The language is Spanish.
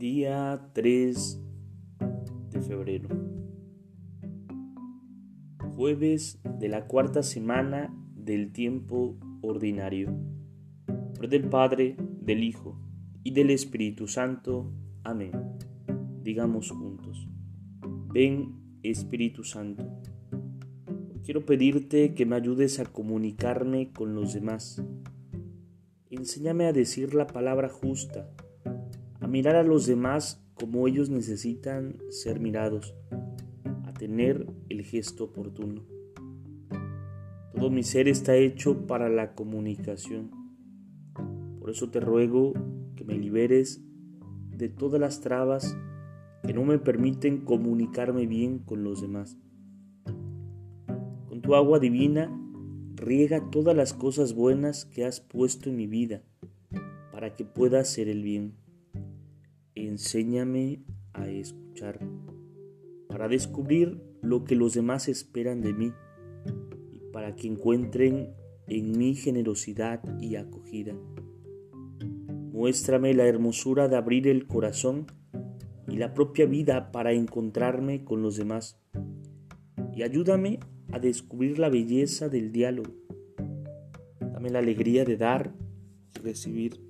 Día 3 de febrero. Jueves de la cuarta semana del tiempo ordinario. Por del Padre, del Hijo y del Espíritu Santo. Amén. Digamos juntos. Ven Espíritu Santo. Quiero pedirte que me ayudes a comunicarme con los demás. Enséñame a decir la palabra justa mirar a los demás como ellos necesitan ser mirados, a tener el gesto oportuno. Todo mi ser está hecho para la comunicación. Por eso te ruego que me liberes de todas las trabas que no me permiten comunicarme bien con los demás. Con tu agua divina, riega todas las cosas buenas que has puesto en mi vida para que pueda hacer el bien enséñame a escuchar para descubrir lo que los demás esperan de mí y para que encuentren en mí generosidad y acogida. Muéstrame la hermosura de abrir el corazón y la propia vida para encontrarme con los demás y ayúdame a descubrir la belleza del diálogo. Dame la alegría de dar y recibir.